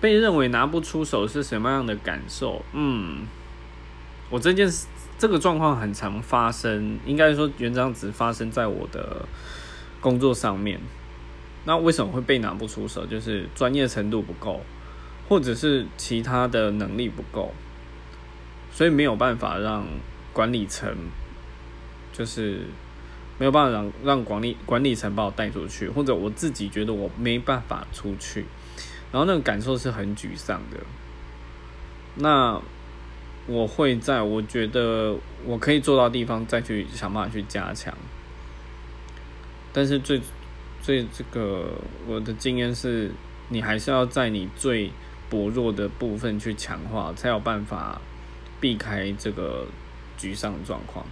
被认为拿不出手是什么样的感受？嗯，我这件事这个状况很常发生，应该说原章只发生在我的工作上面。那为什么会被拿不出手？就是专业程度不够，或者是其他的能力不够，所以没有办法让管理层，就是没有办法让让管理管理层把我带出去，或者我自己觉得我没办法出去。然后那个感受是很沮丧的。那我会在我觉得我可以做到地方再去想办法去加强。但是最最这个我的经验是，你还是要在你最薄弱的部分去强化，才有办法避开这个沮丧状况。